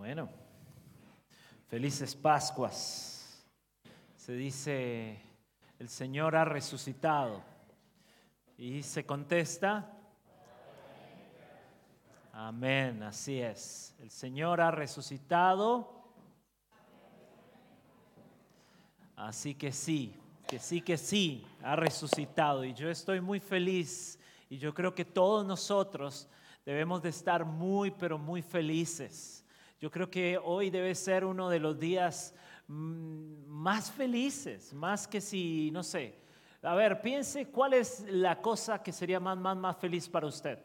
Bueno, felices Pascuas. Se dice, el Señor ha resucitado. Y se contesta, amén, así es. El Señor ha resucitado. Así que sí, que sí, que sí, ha resucitado. Y yo estoy muy feliz y yo creo que todos nosotros debemos de estar muy, pero muy felices. Yo creo que hoy debe ser uno de los días mm, más felices, más que si, no sé, a ver, piense cuál es la cosa que sería más, más, más feliz para usted.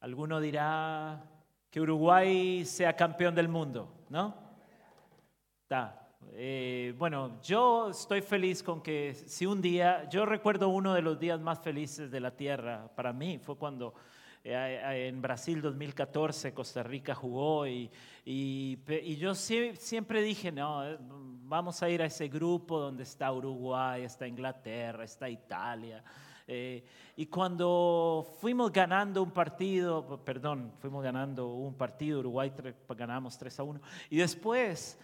Alguno dirá que Uruguay sea campeón del mundo, ¿no? Está. Eh, bueno, yo estoy feliz con que si un día, yo recuerdo uno de los días más felices de la tierra para mí, fue cuando en Brasil 2014 Costa Rica jugó y, y, yo siempre dije, no, eh, vamos a ir a ese grupo donde está Uruguay, está Inglaterra, está Italia. Eh, y cuando fuimos ganando un partido, perdón, fuimos ganando un partido, Uruguay ganamos 3 a 1, y después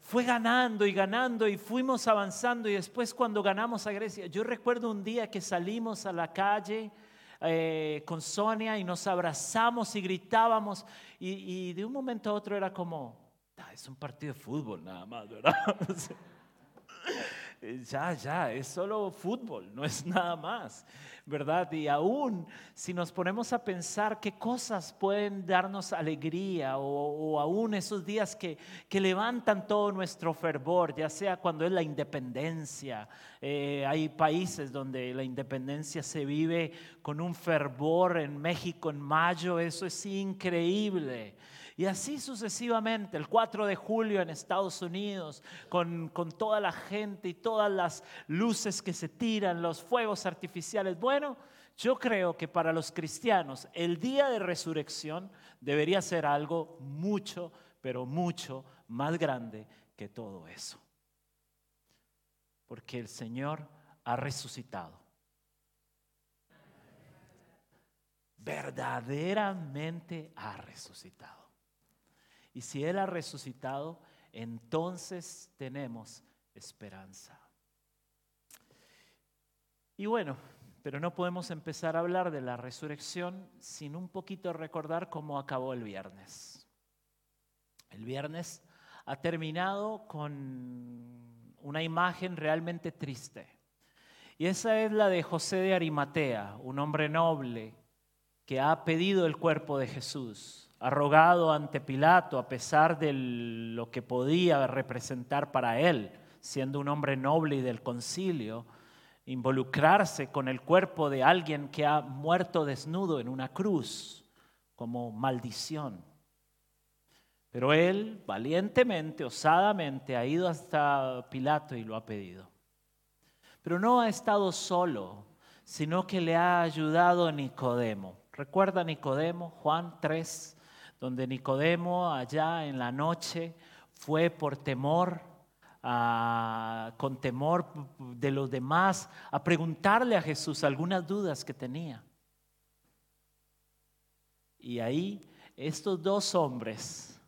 fue ganando y ganando y fuimos avanzando, y después cuando ganamos a Grecia, yo recuerdo un día que salimos a la calle, eh, con Sonia y nos abrazamos y gritábamos y, de un momento a otro era como, ah, es un partido de fútbol nada más, ¿verdad? ya, ya, es solo fútbol, no es nada más. ¿verdad? Y aún si nos ponemos a pensar qué cosas pueden darnos alegría o, aún esos días que, que, levantan todo nuestro fervor, ya sea cuando es la independencia, eh, hay países donde la independencia se vive con un fervor, en México en mayo, eso es increíble. Y así sucesivamente, el 4 de julio en Estados Unidos, con, toda la gente y todas las luces que se tiran, los fuegos artificiales. Bueno, yo creo que para los cristianos el día de resurrección debería ser algo mucho, pero mucho más grande que todo eso. Porque el Señor ha resucitado. Verdaderamente ha resucitado. Y si Él ha resucitado, entonces tenemos esperanza. Y bueno, pero no podemos empezar a hablar de la resurrección sin un poquito recordar cómo acabó el viernes. El viernes ha terminado con una imagen realmente triste. Y esa es la de José de Arimatea, un hombre noble que ha pedido el cuerpo de Jesús ha rogado ante Pilato a pesar de lo que podía representar para él, siendo un hombre noble y del concilio, involucrarse con el cuerpo de alguien que ha muerto desnudo en una cruz como maldición. Pero él valientemente, osadamente, ha ido hasta Pilato y lo ha pedido. Pero no ha estado solo, sino que le ha ayudado Nicodemo. ¿Recuerda Nicodemo? Juan 3, donde Nicodemo allá en la noche fue por temor, con temor de los demás, a preguntarle a Jesús algunas dudas que tenía. Y ahí estos dos hombres,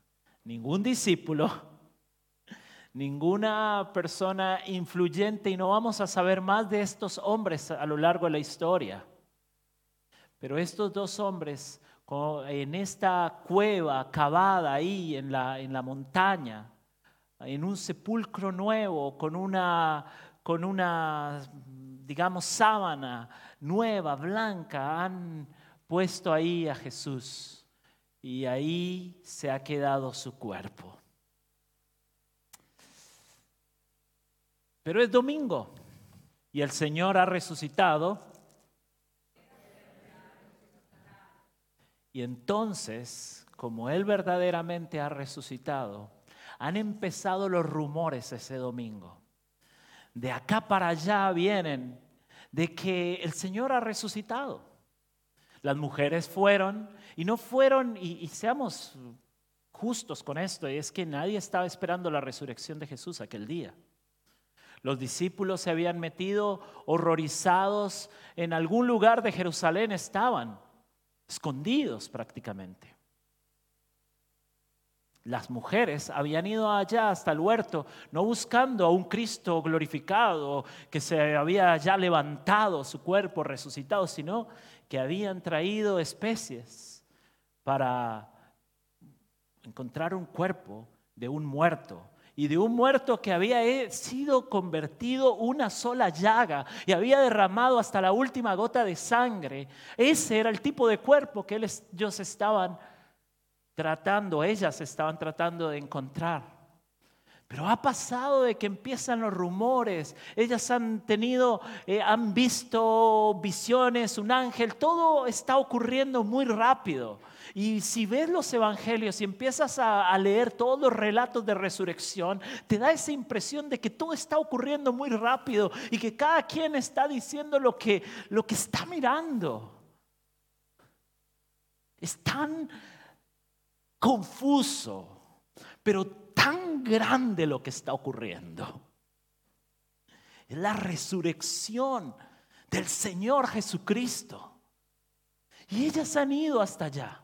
ningún discípulo, ninguna persona influyente, y no vamos a saber más de estos hombres a lo largo de la historia, pero estos dos hombres en esta cueva cavada ahí en la, en la montaña, en un sepulcro nuevo, con una, con una, digamos, sábana nueva, blanca, han puesto ahí a Jesús y ahí se ha quedado su cuerpo. Pero es domingo y el Señor ha resucitado Y entonces, como Él verdaderamente ha resucitado, han empezado los rumores ese domingo. De acá para allá vienen de que el Señor ha resucitado. Las mujeres fueron y no fueron, y, seamos justos con esto, y es que nadie estaba esperando la resurrección de Jesús aquel día. Los discípulos se habían metido horrorizados en algún lugar de Jerusalén, estaban escondidos prácticamente. las mujeres habían ido allá hasta el huerto, no buscando a un Cristo glorificado que se había ya levantado su cuerpo resucitado, sino que habían traído especies para encontrar un cuerpo de un muerto y de un muerto que había sido convertido una sola llaga y había derramado hasta la última gota de sangre. Ese era el tipo de cuerpo que ellos estaban tratando, ellas estaban tratando de encontrar. Pero ha pasado de que empiezan los rumores, ellas han tenido, eh, han visto visiones, un ángel, todo está ocurriendo muy rápido. Y si ves los evangelios y empiezas a, leer todos los relatos de resurrección, te da esa impresión de que todo está ocurriendo muy rápido y que cada quien está diciendo lo que, lo que está mirando. Es tan confuso, pero tan grande lo que está ocurriendo. Es la resurrección del Señor Jesucristo. Y ellas han ido hasta allá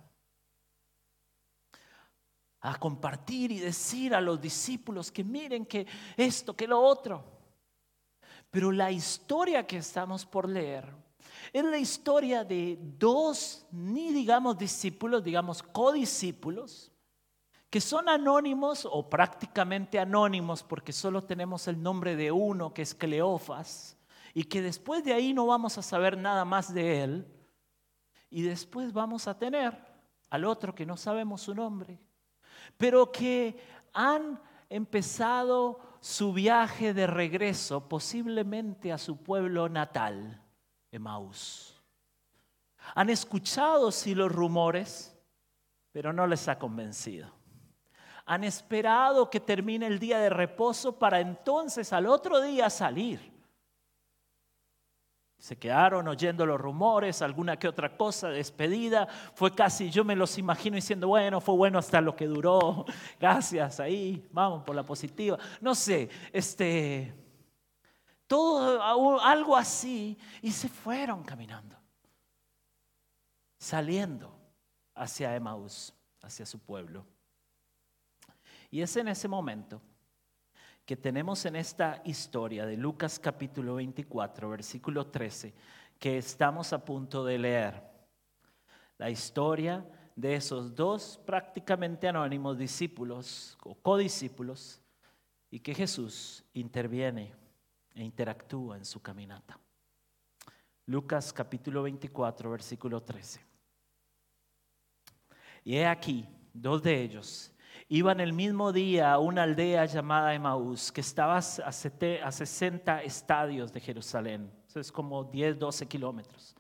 a compartir y decir a los discípulos que miren que esto, que lo otro. Pero la historia que estamos por leer es la historia de dos, ni digamos discípulos, digamos codiscípulos, que son anónimos o prácticamente anónimos porque solo tenemos el nombre de uno que es Cleofas y que después de ahí no vamos a saber nada más de él y después vamos a tener al otro que no sabemos su nombre, pero que han empezado su viaje de regreso posiblemente a su pueblo natal, Emaús. Han escuchado sí los rumores, pero no les ha convencido. Han esperado que termine el día de reposo para entonces al otro día salir. Se quedaron oyendo los rumores, alguna que otra cosa, despedida. Fue casi, yo me los imagino diciendo, bueno, fue bueno hasta lo que duró. Gracias, ahí, vamos por la positiva. No sé, este, todo algo así. Y se fueron caminando, saliendo hacia Emaús, hacia su pueblo. Y es en ese momento que tenemos en esta historia de Lucas capítulo 24, versículo 13, que estamos a punto de leer. La historia de esos dos prácticamente anónimos discípulos o codiscípulos y que Jesús interviene e interactúa en su caminata. Lucas capítulo 24, versículo 13. Y he aquí, dos de ellos Iban el mismo día a una aldea llamada Emaús, que estaba a 60 estadios de Jerusalén, es como 10, 12 kilómetros.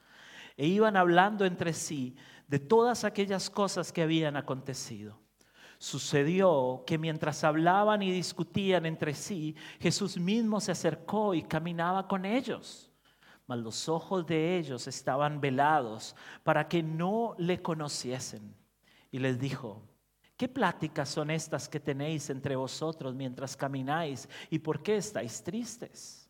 E iban hablando entre sí de todas aquellas cosas que habían acontecido. Sucedió que mientras hablaban y discutían entre sí, Jesús mismo se acercó y caminaba con ellos. Mas los ojos de ellos estaban velados para que no le conociesen. Y les dijo, ¿Qué pláticas son estas que tenéis entre vosotros mientras camináis? ¿Y por qué estáis tristes?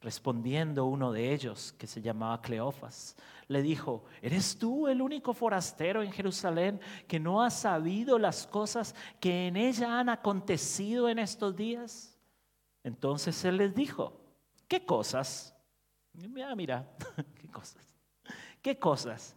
Respondiendo uno de ellos, que se llamaba Cleofas, le dijo, ¿eres tú el único forastero en Jerusalén que no ha sabido las cosas que en ella han acontecido en estos días? Entonces él les dijo, ¿qué cosas? Mira, mira, ¿qué cosas? ¿Qué cosas?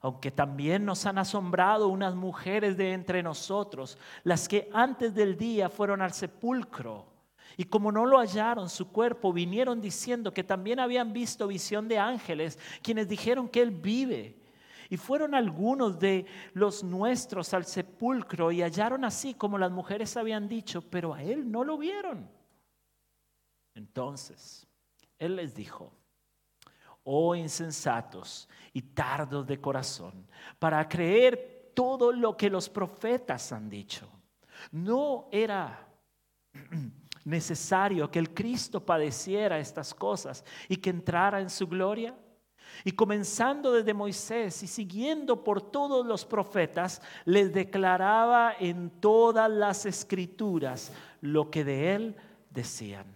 aunque también nos han asombrado unas mujeres de entre nosotros, las que antes del día fueron al sepulcro. Y como no lo hallaron su cuerpo, vinieron diciendo que también habían visto visión de ángeles, quienes dijeron que Él vive. Y fueron algunos de los nuestros al sepulcro y hallaron así como las mujeres habían dicho, pero a Él no lo vieron. Entonces, Él les dijo, oh insensatos y tardos de corazón, para creer todo lo que los profetas han dicho. No era necesario que el Cristo padeciera estas cosas y que entrara en su gloria. Y comenzando desde Moisés y siguiendo por todos los profetas, les declaraba en todas las escrituras lo que de él decían.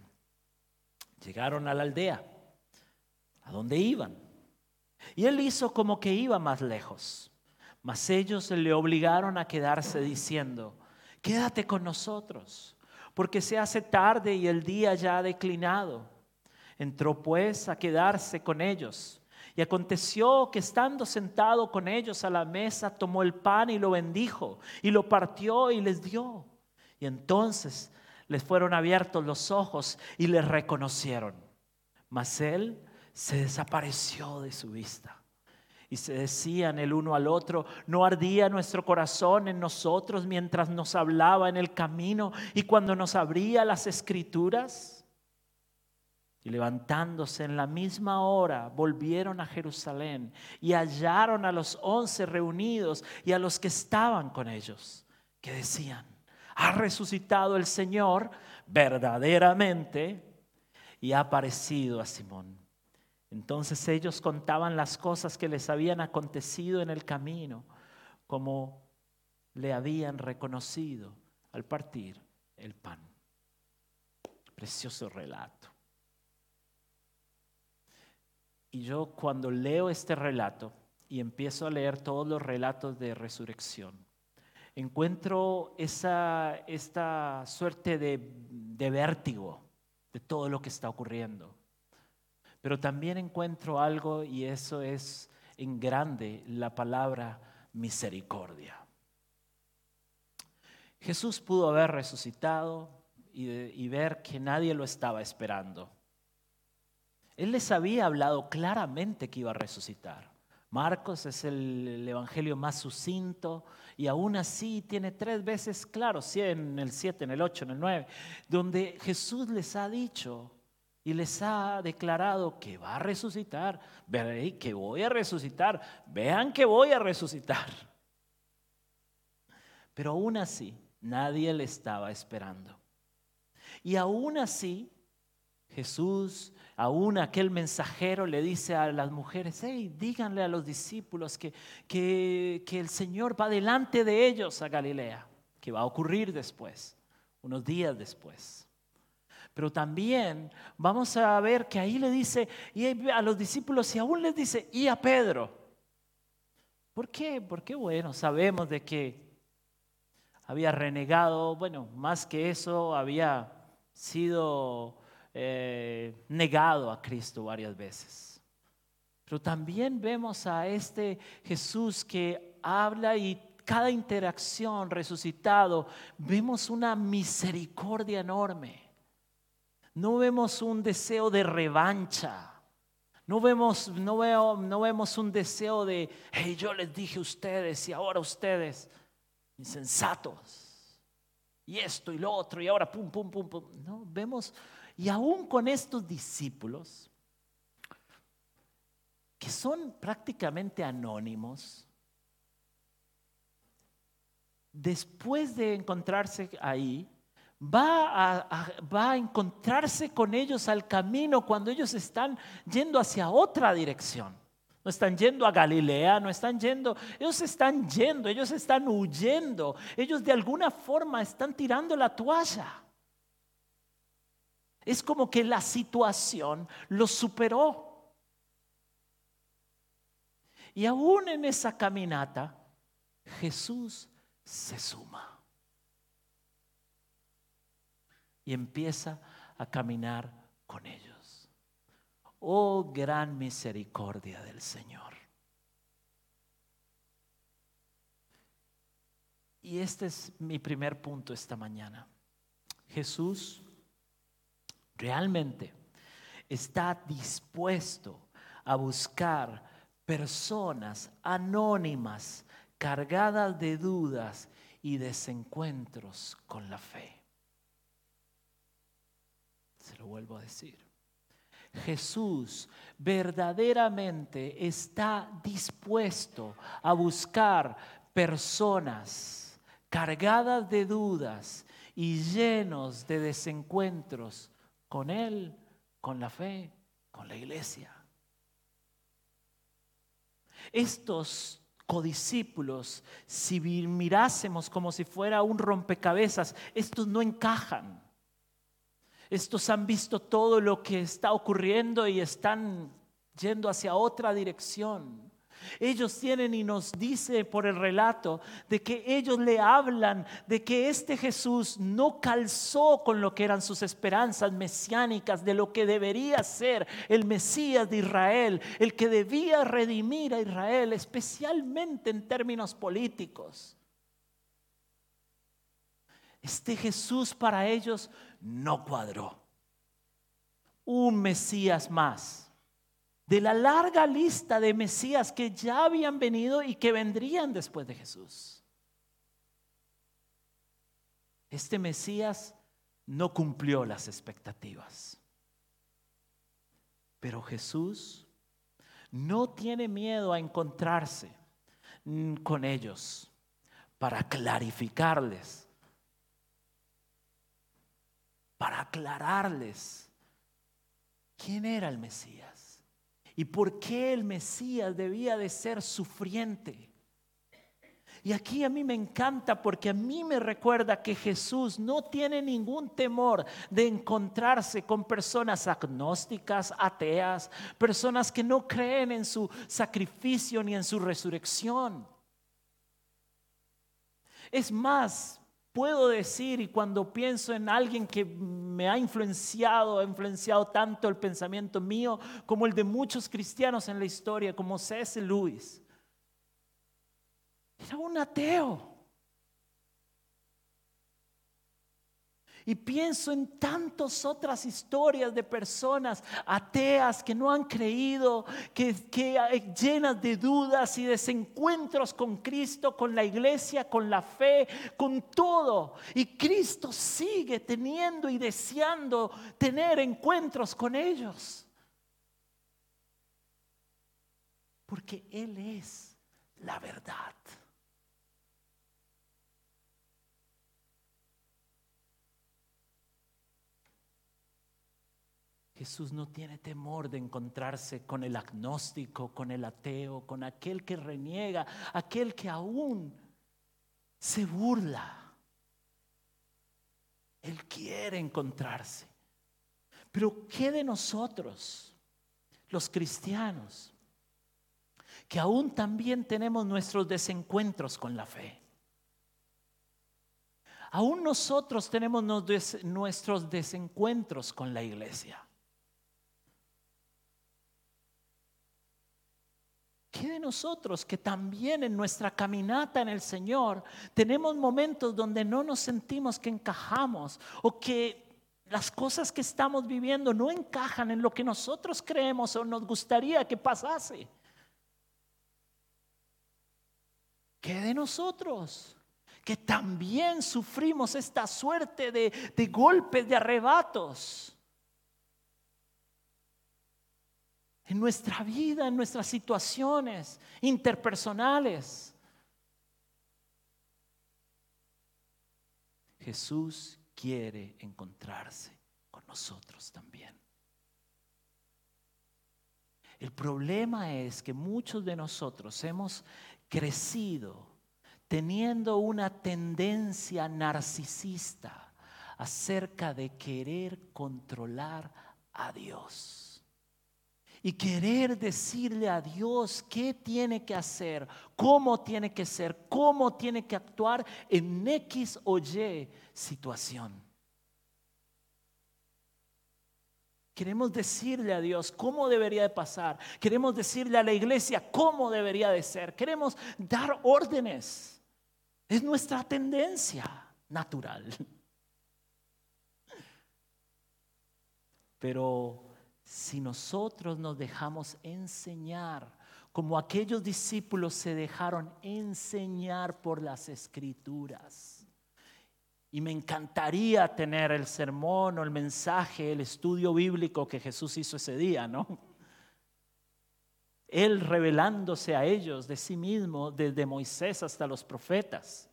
Llegaron a la aldea, a donde iban. Y él hizo como que iba más lejos. Mas ellos le obligaron a quedarse diciendo, quédate con nosotros, porque se hace tarde y el día ya ha declinado. Entró pues a quedarse con ellos. Y aconteció que estando sentado con ellos a la mesa, tomó el pan y lo bendijo, y lo partió y les dio. Y entonces les fueron abiertos los ojos y les reconocieron. Mas él se desapareció de su vista. Y se decían el uno al otro, no ardía nuestro corazón en nosotros mientras nos hablaba en el camino y cuando nos abría las escrituras. Y levantándose en la misma hora, volvieron a Jerusalén y hallaron a los once reunidos y a los que estaban con ellos, que decían, ha resucitado el Señor verdaderamente y ha aparecido a Simón. Entonces ellos contaban las cosas que les habían acontecido en el camino, como le habían reconocido al partir el pan. Precioso relato. Y yo cuando leo este relato y empiezo a leer todos los relatos de resurrección, encuentro esa, esta suerte de, de vértigo de todo lo que está ocurriendo. Pero también encuentro algo y eso es en grande la palabra misericordia. Jesús pudo haber resucitado y, ver que nadie lo estaba esperando. Él les había hablado claramente que iba a resucitar. Marcos es el, evangelio más sucinto y aún así tiene tres veces claro, en el 7, en el 8, en el 9, donde Jesús les ha dicho y les ha declarado que va a resucitar. Veréis que voy a resucitar. Vean que voy a resucitar. Pero aún así, nadie le estaba esperando. Y aún así, Jesús, aún aquel mensajero le dice a las mujeres, hey, díganle a los discípulos que, que, que el Señor va delante de ellos a Galilea, que va a ocurrir después, unos días después. Pero también vamos a ver que ahí le dice y a los discípulos y aún les dice, y a Pedro. ¿Por qué? Porque bueno, sabemos de que había renegado, bueno, más que eso, había sido eh, negado a Cristo varias veces. Pero también vemos a este Jesús que habla y cada interacción resucitado, vemos una misericordia enorme. No vemos un deseo de revancha. No vemos, no, veo, no vemos un deseo de, yo les dije a ustedes y ahora ustedes, insensatos. Y esto y lo otro y ahora pum, pum, pum, pum. No, vemos, y aún con estos discípulos, que son prácticamente anónimos, después de encontrarse ahí, va a, va a encontrarse con ellos al camino cuando ellos están yendo hacia otra dirección. No están yendo a Galilea, no están yendo, ellos están yendo, ellos están huyendo, ellos de alguna forma están tirando la toalla. Es como que la situación los superó. Y aún en esa caminata, Jesús se suma y empieza a caminar con ellos. Oh gran misericordia del Señor. Y este es mi primer punto esta mañana. Jesús realmente está dispuesto a buscar personas anónimas, cargadas de dudas y desencuentros con la fe. Se lo vuelvo a decir. Jesús verdaderamente está dispuesto a buscar personas cargadas de dudas y llenos de desencuentros con Él, con la fe, con la iglesia. Estos codiscípulos, si mirásemos como si fuera un rompecabezas, estos no encajan. Estos han visto todo lo que está ocurriendo y están yendo hacia otra dirección. Ellos tienen y nos dice por el relato de que ellos le hablan de que este Jesús no calzó con lo que eran sus esperanzas mesiánicas, de lo que debería ser el Mesías de Israel, el que debía redimir a Israel, especialmente en términos políticos. Este Jesús para ellos no cuadró. Un Mesías más de la larga lista de Mesías que ya habían venido y que vendrían después de Jesús. Este Mesías no cumplió las expectativas. Pero Jesús no tiene miedo a encontrarse con ellos para clarificarles, para aclararles quién era el Mesías y por qué el Mesías debía de ser sufriente. Y aquí a mí me encanta porque a mí me recuerda que Jesús no tiene ningún temor de encontrarse con personas agnósticas, ateas, personas que no creen en su sacrificio ni en su resurrección. Es más, puedo decir, y cuando pienso en alguien que me ha influenciado, ha influenciado tanto el pensamiento mío como el de muchos cristianos en la historia, como C.S. Lewis, era un ateo. Y pienso en tantas otras historias de personas ateas que no han creído, que, que, llenas de dudas y desencuentros con Cristo, con la iglesia, con la fe, con todo. Y Cristo sigue teniendo y deseando tener encuentros con ellos. Porque Él es la verdad. Jesús no tiene temor de encontrarse con el agnóstico, con el ateo, con aquel que reniega, aquel que aún se burla. Él quiere encontrarse. Pero ¿qué de nosotros, los cristianos, que aún también tenemos nuestros desencuentros con la fe? Aún nosotros tenemos nuestros desencuentros con la iglesia. ¿Qué de nosotros que también en nuestra caminata en el Señor tenemos momentos donde no nos sentimos que encajamos o que las cosas que estamos viviendo no encajan en lo que nosotros creemos o nos gustaría que pasase? ¿Qué de nosotros? Que también sufrimos esta suerte de, de golpes, de arrebatos en nuestra vida, en nuestras situaciones interpersonales. Jesús quiere encontrarse con nosotros también. El problema es que muchos de nosotros hemos crecido teniendo una tendencia narcisista acerca de querer controlar a Dios y querer decirle a Dios qué tiene que hacer, cómo tiene que ser, cómo tiene que actuar en X o Y situación. Queremos decirle a Dios cómo debería de pasar. Queremos decirle a la iglesia cómo debería de ser. Queremos dar órdenes. Es nuestra tendencia natural. Pero si nosotros nos dejamos enseñar, como aquellos discípulos se dejaron enseñar por las escrituras. Y me encantaría tener el sermón o el mensaje, el estudio bíblico que Jesús hizo ese día, ¿no? Él revelándose a ellos de sí mismo, desde Moisés hasta los profetas.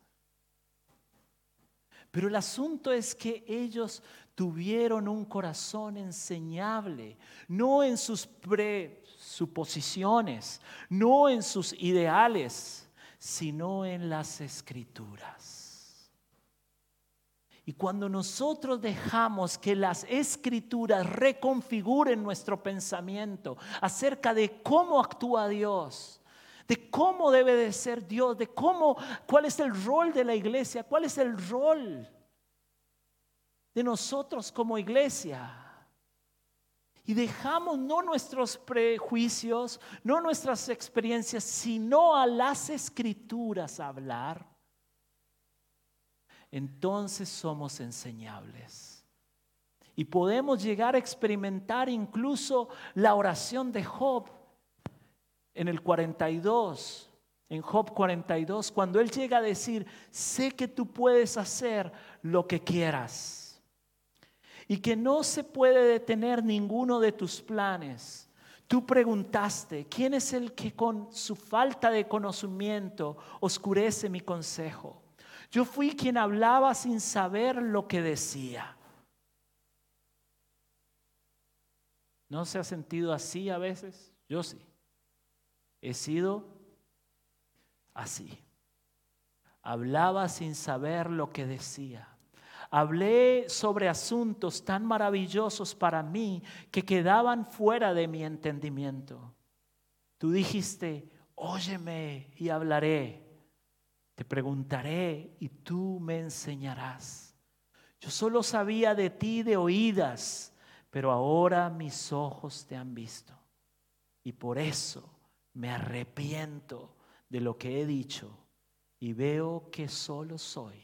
Pero el asunto es que ellos tuvieron un corazón enseñable, no en sus presuposiciones, no en sus ideales, sino en las escrituras. Y cuando nosotros dejamos que las escrituras reconfiguren nuestro pensamiento acerca de cómo actúa Dios, de cómo debe de ser Dios, de cómo, cuál es el rol de la iglesia, cuál es el rol de nosotros como iglesia. Y dejamos no nuestros prejuicios, no nuestras experiencias, sino a las escrituras hablar entonces somos enseñables. Y podemos llegar a experimentar incluso la oración de Job en el 42, en Job 42, cuando él llega a decir, sé que tú puedes hacer lo que quieras y que no se puede detener ninguno de tus planes. Tú preguntaste, ¿quién es el que con su falta de conocimiento oscurece mi consejo? Yo fui quien hablaba sin saber lo que decía. ¿No se ha sentido así a veces? Yo sí. He sido así. Hablaba sin saber lo que decía. Hablé sobre asuntos tan maravillosos para mí que quedaban fuera de mi entendimiento. Tú dijiste, óyeme y hablaré. Te preguntaré y tú me enseñarás. Yo solo sabía de ti de oídas, pero ahora mis ojos te han visto. Y por eso me arrepiento de lo que he dicho y veo que solo soy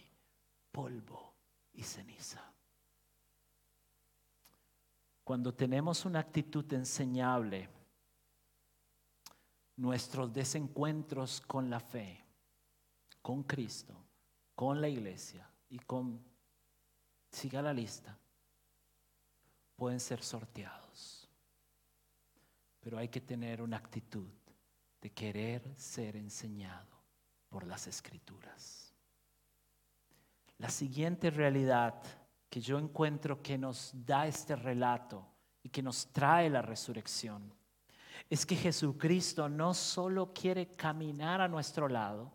polvo y ceniza. Cuando tenemos una actitud enseñable, nuestros desencuentros con la fe con Cristo, con la iglesia y con, siga la lista, pueden ser sorteados. Pero hay que tener una actitud de querer ser enseñado por las escrituras. La siguiente realidad que yo encuentro que nos da este relato y que nos trae la resurrección es que Jesucristo no solo quiere caminar a nuestro lado,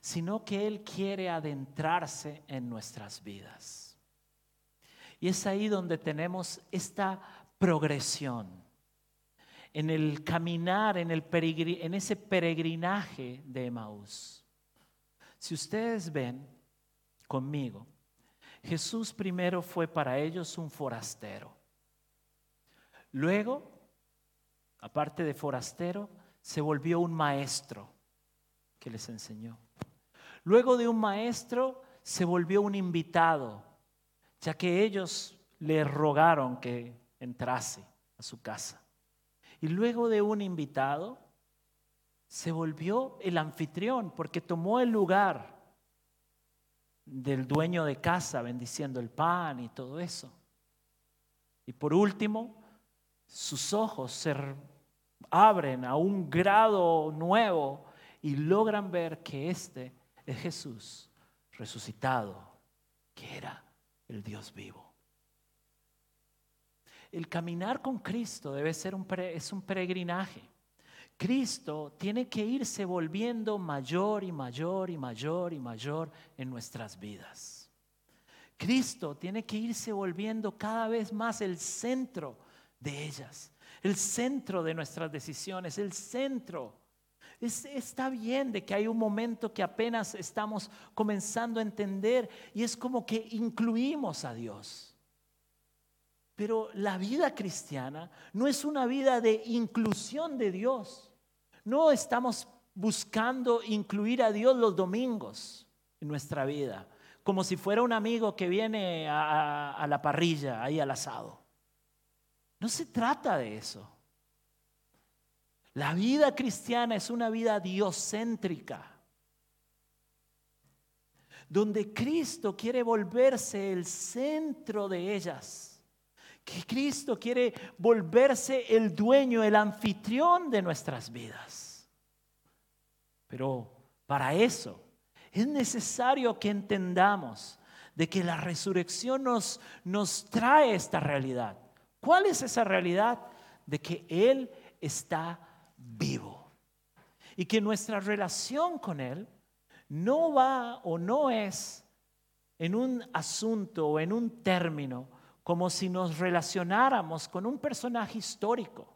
sino que Él quiere adentrarse en nuestras vidas. Y es ahí donde tenemos esta progresión, en el caminar, en, el ese peregrinaje de Emaús. Si ustedes ven conmigo, Jesús primero fue para ellos un forastero. Luego, aparte de forastero, se volvió un maestro que les enseñó. Luego de un maestro se volvió un invitado, ya que ellos le rogaron que entrase a su casa. Y luego de un invitado se volvió el anfitrión, porque tomó el lugar del dueño de casa, bendiciendo el pan y todo eso. Y por último, sus ojos se abren a un grado nuevo y logran ver que este es Jesús resucitado, que era el Dios vivo. El caminar con Cristo debe ser un, es un peregrinaje. Cristo tiene que irse volviendo mayor y mayor y mayor y mayor en nuestras vidas. Cristo tiene que irse volviendo cada vez más el centro de ellas, el centro de nuestras decisiones, el centro está bien de que hay un momento que apenas estamos comenzando a entender y es como que incluimos a Dios. Pero la vida cristiana no es una vida de inclusión de Dios. No estamos buscando incluir a Dios los domingos en nuestra vida, como si fuera un amigo que viene a, la parrilla, ahí al asado. No se trata de eso. La vida cristiana es una vida diocéntrica, donde Cristo quiere volverse el centro de ellas, que Cristo quiere volverse el dueño, el anfitrión de nuestras vidas. Pero para eso es necesario que entendamos de que la resurrección nos, nos trae esta realidad. ¿Cuál es esa realidad? De que Él está vivo. Y que nuestra relación con Él no va o no es en un asunto o en un término como si nos relacionáramos con un personaje histórico.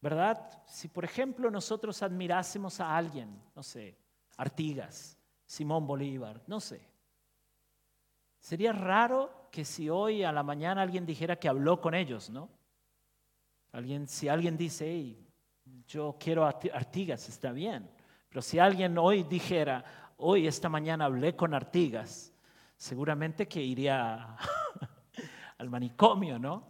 ¿Verdad? Si por ejemplo nosotros admirásemos a alguien, no sé, Artigas, Simón Bolívar, no sé. Sería raro que si hoy a la mañana alguien dijera que habló con ellos, ¿no? Alguien, si alguien dice, hey, yo quiero a Artigas, está bien. Pero si alguien hoy dijera, hoy esta mañana hablé con Artigas, seguramente que iría al manicomio, ¿no?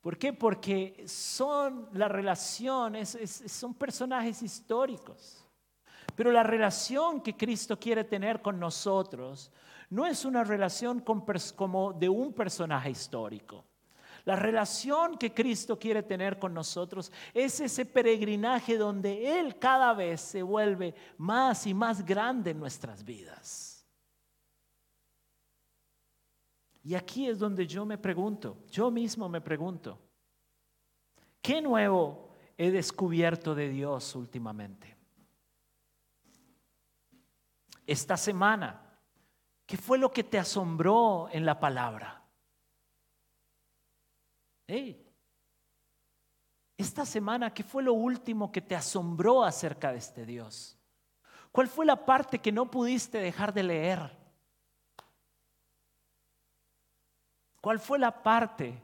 ¿Por qué? Porque son la relación, son personajes históricos. Pero la relación que Cristo quiere tener con nosotros no es una relación como de un personaje histórico. La relación que Cristo quiere tener con nosotros es ese peregrinaje donde Él cada vez se vuelve más y más grande en nuestras vidas. Y aquí es donde yo me pregunto, yo mismo me pregunto, ¿qué nuevo he descubierto de Dios últimamente? Esta semana, ¿qué fue lo que te asombró en la palabra? esta semana, ¿qué fue lo último que te asombró acerca de este Dios? ¿Cuál fue la parte que no pudiste dejar de leer? ¿Cuál fue la parte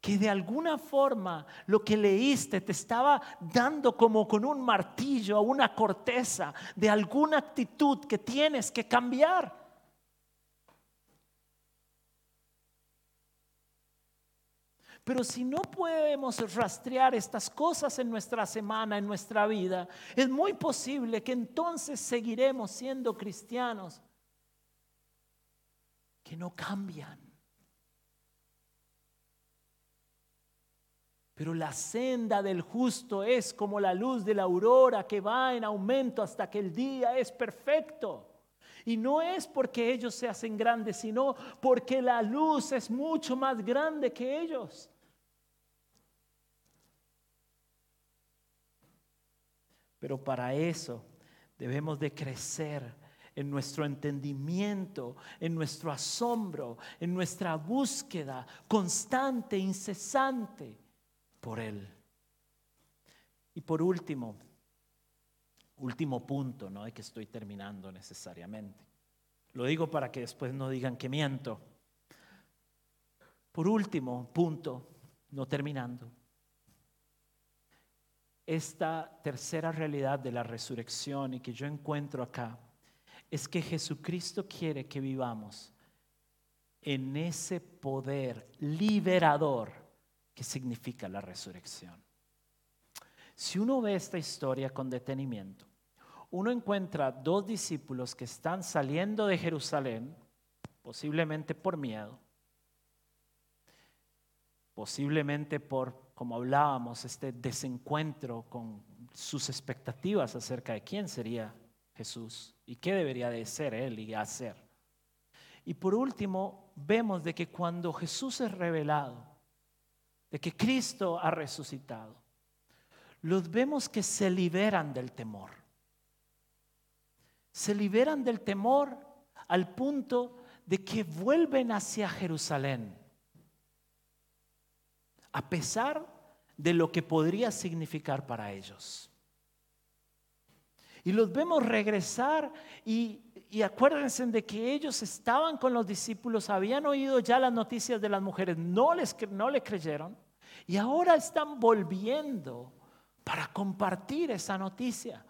que de alguna forma lo que leíste te estaba dando como con un martillo a una corteza de alguna actitud que tienes que cambiar? Pero si no podemos rastrear estas cosas en nuestra semana, en nuestra vida, es muy posible que entonces seguiremos siendo cristianos que no cambian. Pero la senda del justo es como la luz de la aurora que va en aumento hasta que el día es perfecto. Y no es porque ellos se hacen grandes, sino porque la luz es mucho más grande que ellos. Pero para eso debemos de crecer en nuestro entendimiento, en nuestro asombro, en nuestra búsqueda constante, incesante por Él. Y por último, último punto, no es que estoy terminando necesariamente. Lo digo para que después no digan que miento. Por último punto, no terminando esta tercera realidad de la resurrección y que yo encuentro acá es que Jesucristo quiere que vivamos en ese poder liberador que significa la resurrección. Si uno ve esta historia con detenimiento, uno encuentra dos discípulos que están saliendo de Jerusalén, posiblemente por miedo, posiblemente por como hablábamos, este desencuentro con sus expectativas acerca de quién sería Jesús y qué debería de ser Él y hacer. Y por último, vemos de que cuando Jesús es revelado, de que Cristo ha resucitado, los vemos que se liberan del temor. Se liberan del temor al punto de que vuelven hacia Jerusalén a pesar de lo que podría significar para ellos. Y los vemos regresar y, acuérdense de que ellos estaban con los discípulos, habían oído ya las noticias de las mujeres, no, les, no le creyeron y ahora están volviendo para compartir esa noticia.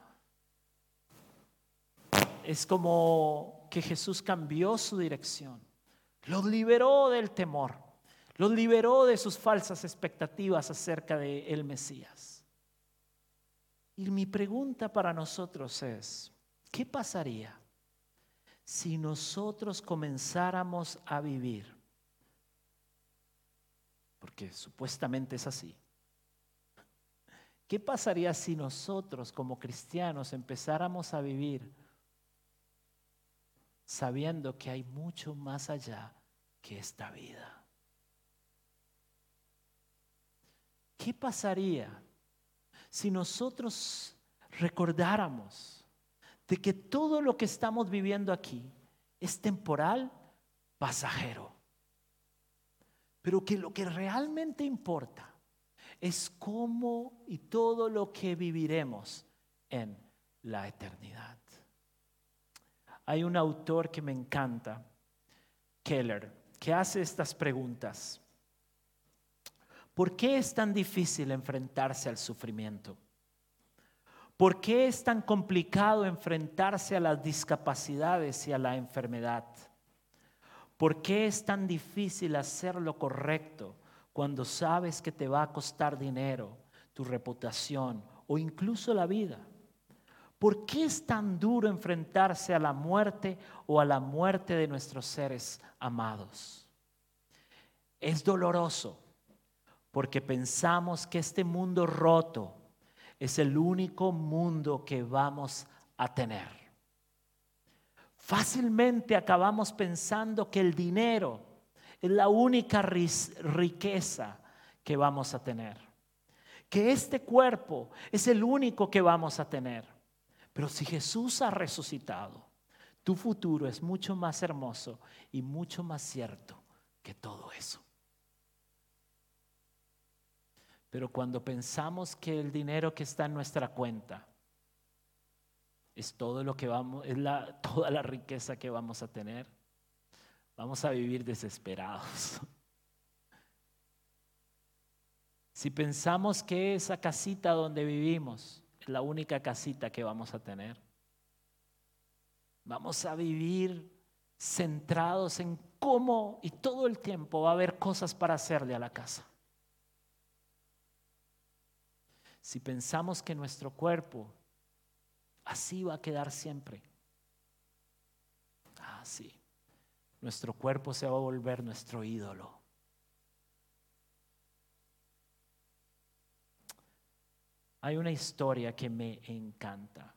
Es como que Jesús cambió su dirección, los liberó del temor los liberó de sus falsas expectativas acerca de el Mesías. Y mi pregunta para nosotros es, ¿qué pasaría si nosotros comenzáramos a vivir? Porque supuestamente es así. ¿Qué pasaría si nosotros como cristianos empezáramos a vivir sabiendo que hay mucho más allá que esta vida. ¿Qué pasaría si nosotros recordáramos de que todo lo que estamos viviendo aquí es temporal, pasajero? Pero que lo que realmente importa es cómo y todo lo que viviremos en la eternidad. Hay un autor que me encanta, Keller, que hace estas preguntas. ¿Por qué es tan difícil enfrentarse al sufrimiento? ¿Por qué es tan complicado enfrentarse a las discapacidades y a la enfermedad? ¿Por qué es tan difícil hacer lo correcto cuando sabes que te va a costar dinero, tu reputación o incluso la vida? ¿Por qué es tan duro enfrentarse a la muerte o a la muerte de nuestros seres amados? Es doloroso porque pensamos que este mundo roto es el único mundo que vamos a tener. Fácilmente acabamos pensando que el dinero es la única riqueza que vamos a tener, que este cuerpo es el único que vamos a tener. Pero si Jesús ha resucitado, tu futuro es mucho más hermoso y mucho más cierto que todo eso. Pero cuando pensamos que el dinero que está en nuestra cuenta es todo lo que vamos, es toda la riqueza que vamos a tener, vamos a vivir desesperados. Si pensamos que esa casita donde vivimos la única casita que vamos a tener. Vamos a vivir centrados en cómo y todo el tiempo va a haber cosas para hacerle a la casa. Si pensamos que nuestro cuerpo así va a quedar siempre, así, ah, nuestro cuerpo se va a volver nuestro ídolo. hay una historia que me encanta.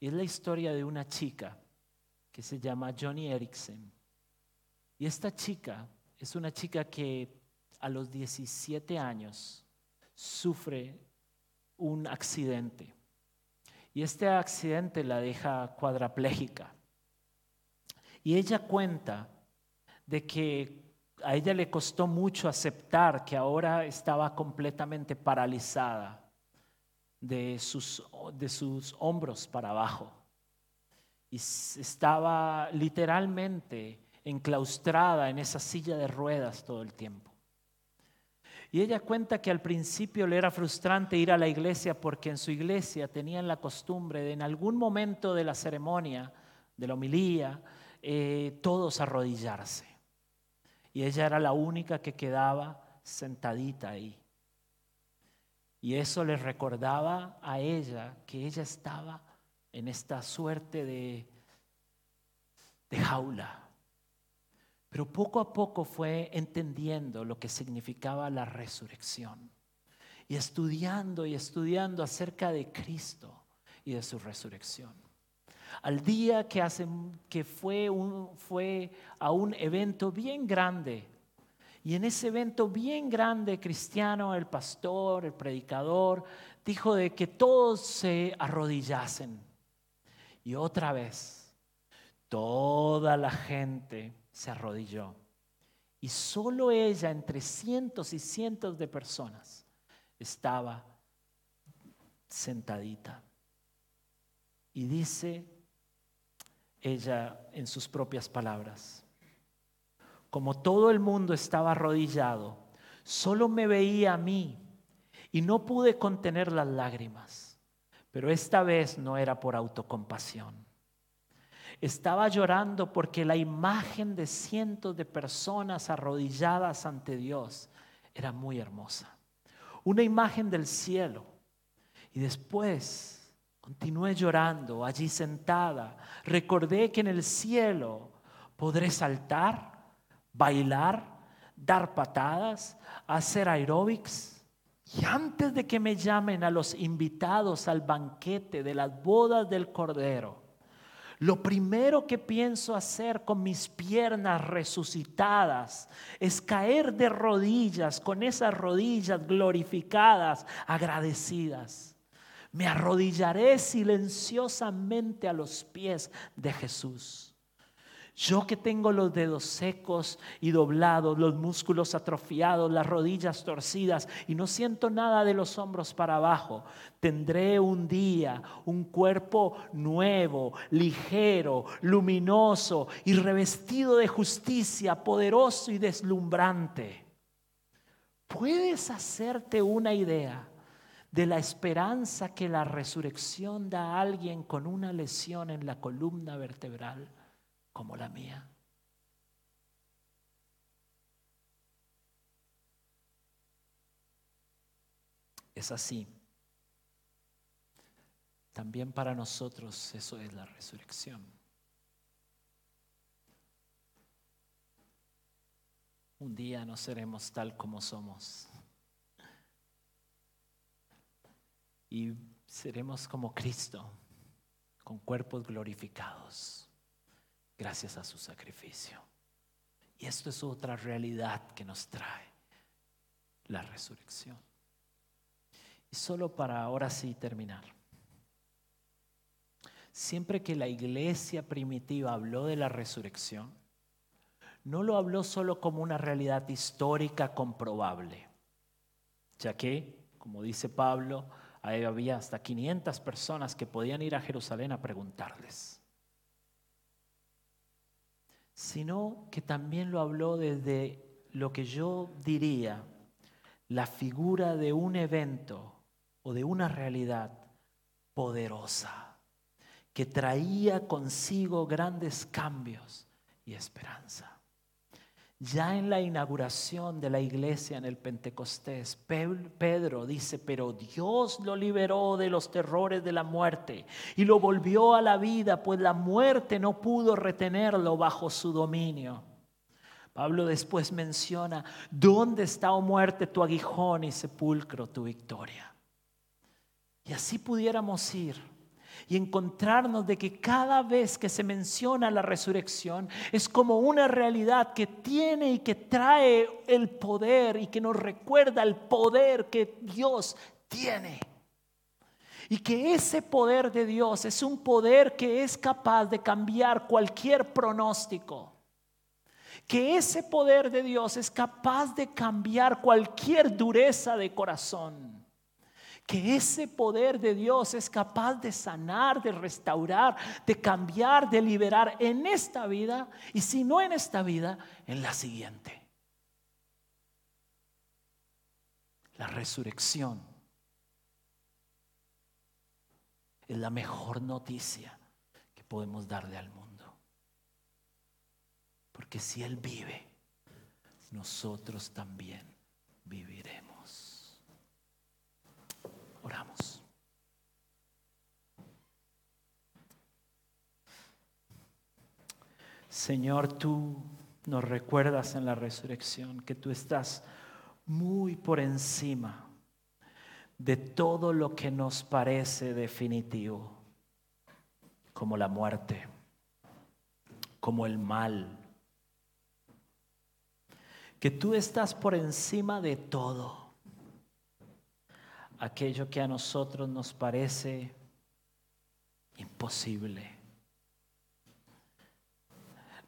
Es la historia de una chica que se llama Johnny Erickson. Y esta chica es una chica que a los 17 años sufre un accidente. Y este accidente la deja cuadraplégica. Y ella cuenta de que a ella le costó mucho aceptar que ahora estaba completamente paralizada de sus, de sus hombros para abajo. Y estaba literalmente enclaustrada en esa silla de ruedas todo el tiempo. Y ella cuenta que al principio le era frustrante ir a la iglesia porque en su iglesia tenían la costumbre de en algún momento de la ceremonia, de la homilía, eh, todos arrodillarse. Y ella era la única que quedaba sentadita ahí. Y eso le recordaba a ella que ella estaba en esta suerte de, de jaula. Pero poco a poco fue entendiendo lo que significaba la resurrección. Y estudiando y estudiando acerca de Cristo y de su resurrección. Al día que, hace, que fue, fue a un evento bien grande y en ese evento bien grande cristiano, el pastor, el predicador, dijo de que todos se arrodillasen. Y otra vez, toda la gente se arrodilló. Y solo ella, entre cientos y cientos de personas, estaba sentadita. Y dice ella en sus propias palabras, como todo el mundo estaba arrodillado, solo me veía a mí y no pude contener las lágrimas. Pero esta vez no era por autocompasión. Estaba llorando porque la imagen de cientos de personas arrodilladas ante Dios era muy hermosa. Una imagen del cielo. Y después continué llorando allí sentada. Recordé que en el cielo podré saltar bailar, dar patadas, hacer aeróbics. Y antes de que me llamen a los invitados al banquete de las bodas del Cordero, lo primero que pienso hacer con mis piernas resucitadas es caer de rodillas, con esas rodillas glorificadas, agradecidas. Me arrodillaré silenciosamente a los pies de Jesús. Yo que tengo los dedos secos y doblados, los músculos atrofiados, las rodillas torcidas y no siento nada de los hombros para abajo, tendré un día un cuerpo nuevo, ligero, luminoso y revestido de justicia, poderoso y deslumbrante. ¿Puedes hacerte una idea de la esperanza que la resurrección da a alguien con una lesión en la columna vertebral? Como la mía. Es así. También para nosotros eso es la resurrección. Un día no seremos tal como somos. Y seremos como Cristo, con cuerpos glorificados gracias a su sacrificio. Y esto es otra realidad que nos trae la resurrección. Y solo para ahora sí terminar. Siempre que la iglesia primitiva habló de la resurrección, no lo habló solo como una realidad histórica comprobable, ya que, como dice Pablo, había hasta 500 personas que podían ir a Jerusalén a preguntarles sino que también lo habló desde lo que yo diría la figura de un evento o de una realidad poderosa que traía consigo grandes cambios y esperanza. Ya en la inauguración de la iglesia en el Pentecostés, Pedro dice, pero Dios lo liberó de los terrores de la muerte y lo volvió a la vida, pues la muerte no pudo retenerlo bajo su dominio. Pablo después menciona, ¿dónde está, oh muerte, tu aguijón y sepulcro, tu victoria? Y así pudiéramos ir y encontrarnos de que cada vez que se menciona la resurrección es como una realidad que tiene y que trae el poder y que nos recuerda el poder que Dios tiene. Y que ese poder de Dios es un poder que es capaz de cambiar cualquier pronóstico. Que ese poder de Dios es capaz de cambiar cualquier dureza de corazón que ese poder de Dios es capaz de sanar, de restaurar, de cambiar, de liberar en esta vida y si no en esta vida, en la siguiente. La resurrección es la mejor noticia que podemos darle al mundo. Porque si Él vive, nosotros también viviremos. Oramos. Señor, tú nos recuerdas en la resurrección que tú estás muy por encima de todo lo que nos parece definitivo, como la muerte, como el mal. Que tú estás por encima de todo aquello que a nosotros nos parece imposible.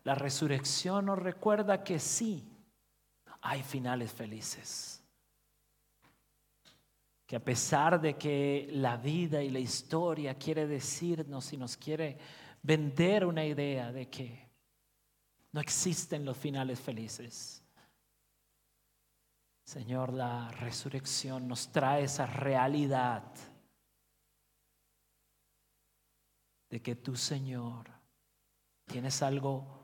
La resurrección nos recuerda que sí, hay finales felices. Que a pesar de que la vida y la historia quiere decirnos y nos quiere vender una idea de que no existen los finales felices, Señor, la resurrección nos trae esa realidad de que tú, Señor, tienes algo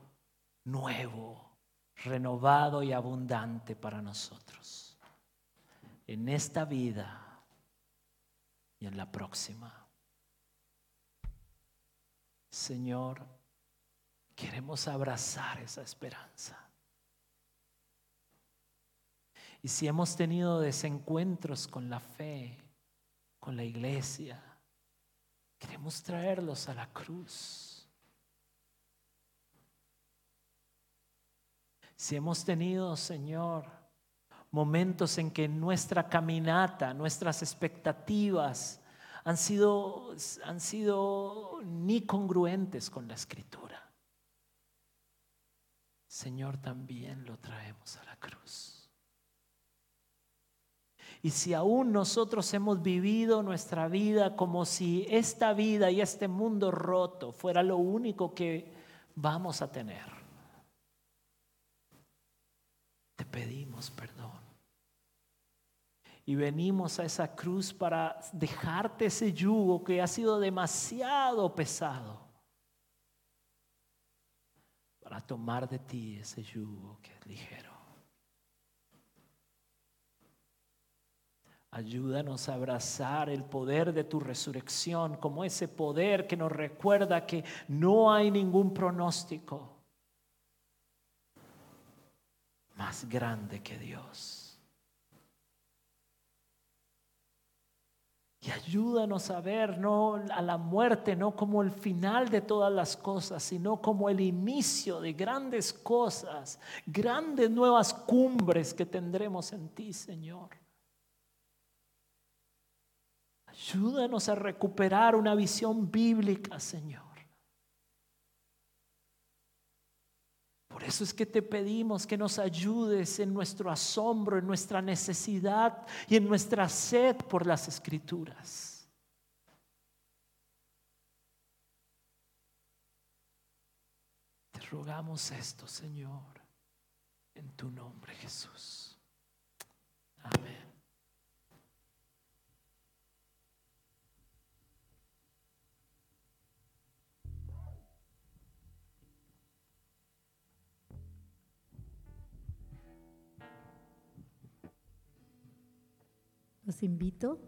nuevo, renovado y abundante para nosotros. En esta vida y en la próxima. Señor, queremos abrazar esa esperanza. Y si hemos tenido desencuentros con la fe, con la iglesia, queremos traerlos a la cruz Si hemos tenido, Señor, momentos en que nuestra caminata, nuestras expectativas han sido, han sido ni congruentes con la escritura. Señor, también lo traemos a la cruz. Y si aún nosotros hemos vivido nuestra vida como si esta vida y este mundo roto fuera lo único que vamos a tener, te pedimos perdón. Y venimos a esa cruz para dejarte ese yugo que ha sido demasiado pesado para tomar de ti ese yugo que es ligero. Ayúdanos a abrazar el poder de tu resurrección como ese poder que nos recuerda que no hay ningún pronóstico más grande que Dios. Y ayúdanos a ver no a la muerte no como el final de todas las cosas, sino como el inicio de grandes cosas, grandes nuevas cumbres que tendremos en ti, Señor. Ayúdanos a recuperar una visión bíblica, Señor. Por eso es que te pedimos que nos ayudes en nuestro asombro, en nuestra necesidad y en nuestra sed por las escrituras. Te rogamos esto, Señor, en tu nombre, Jesús. Amén. Los invito,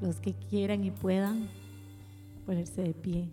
los que quieran y puedan, ponerse de pie.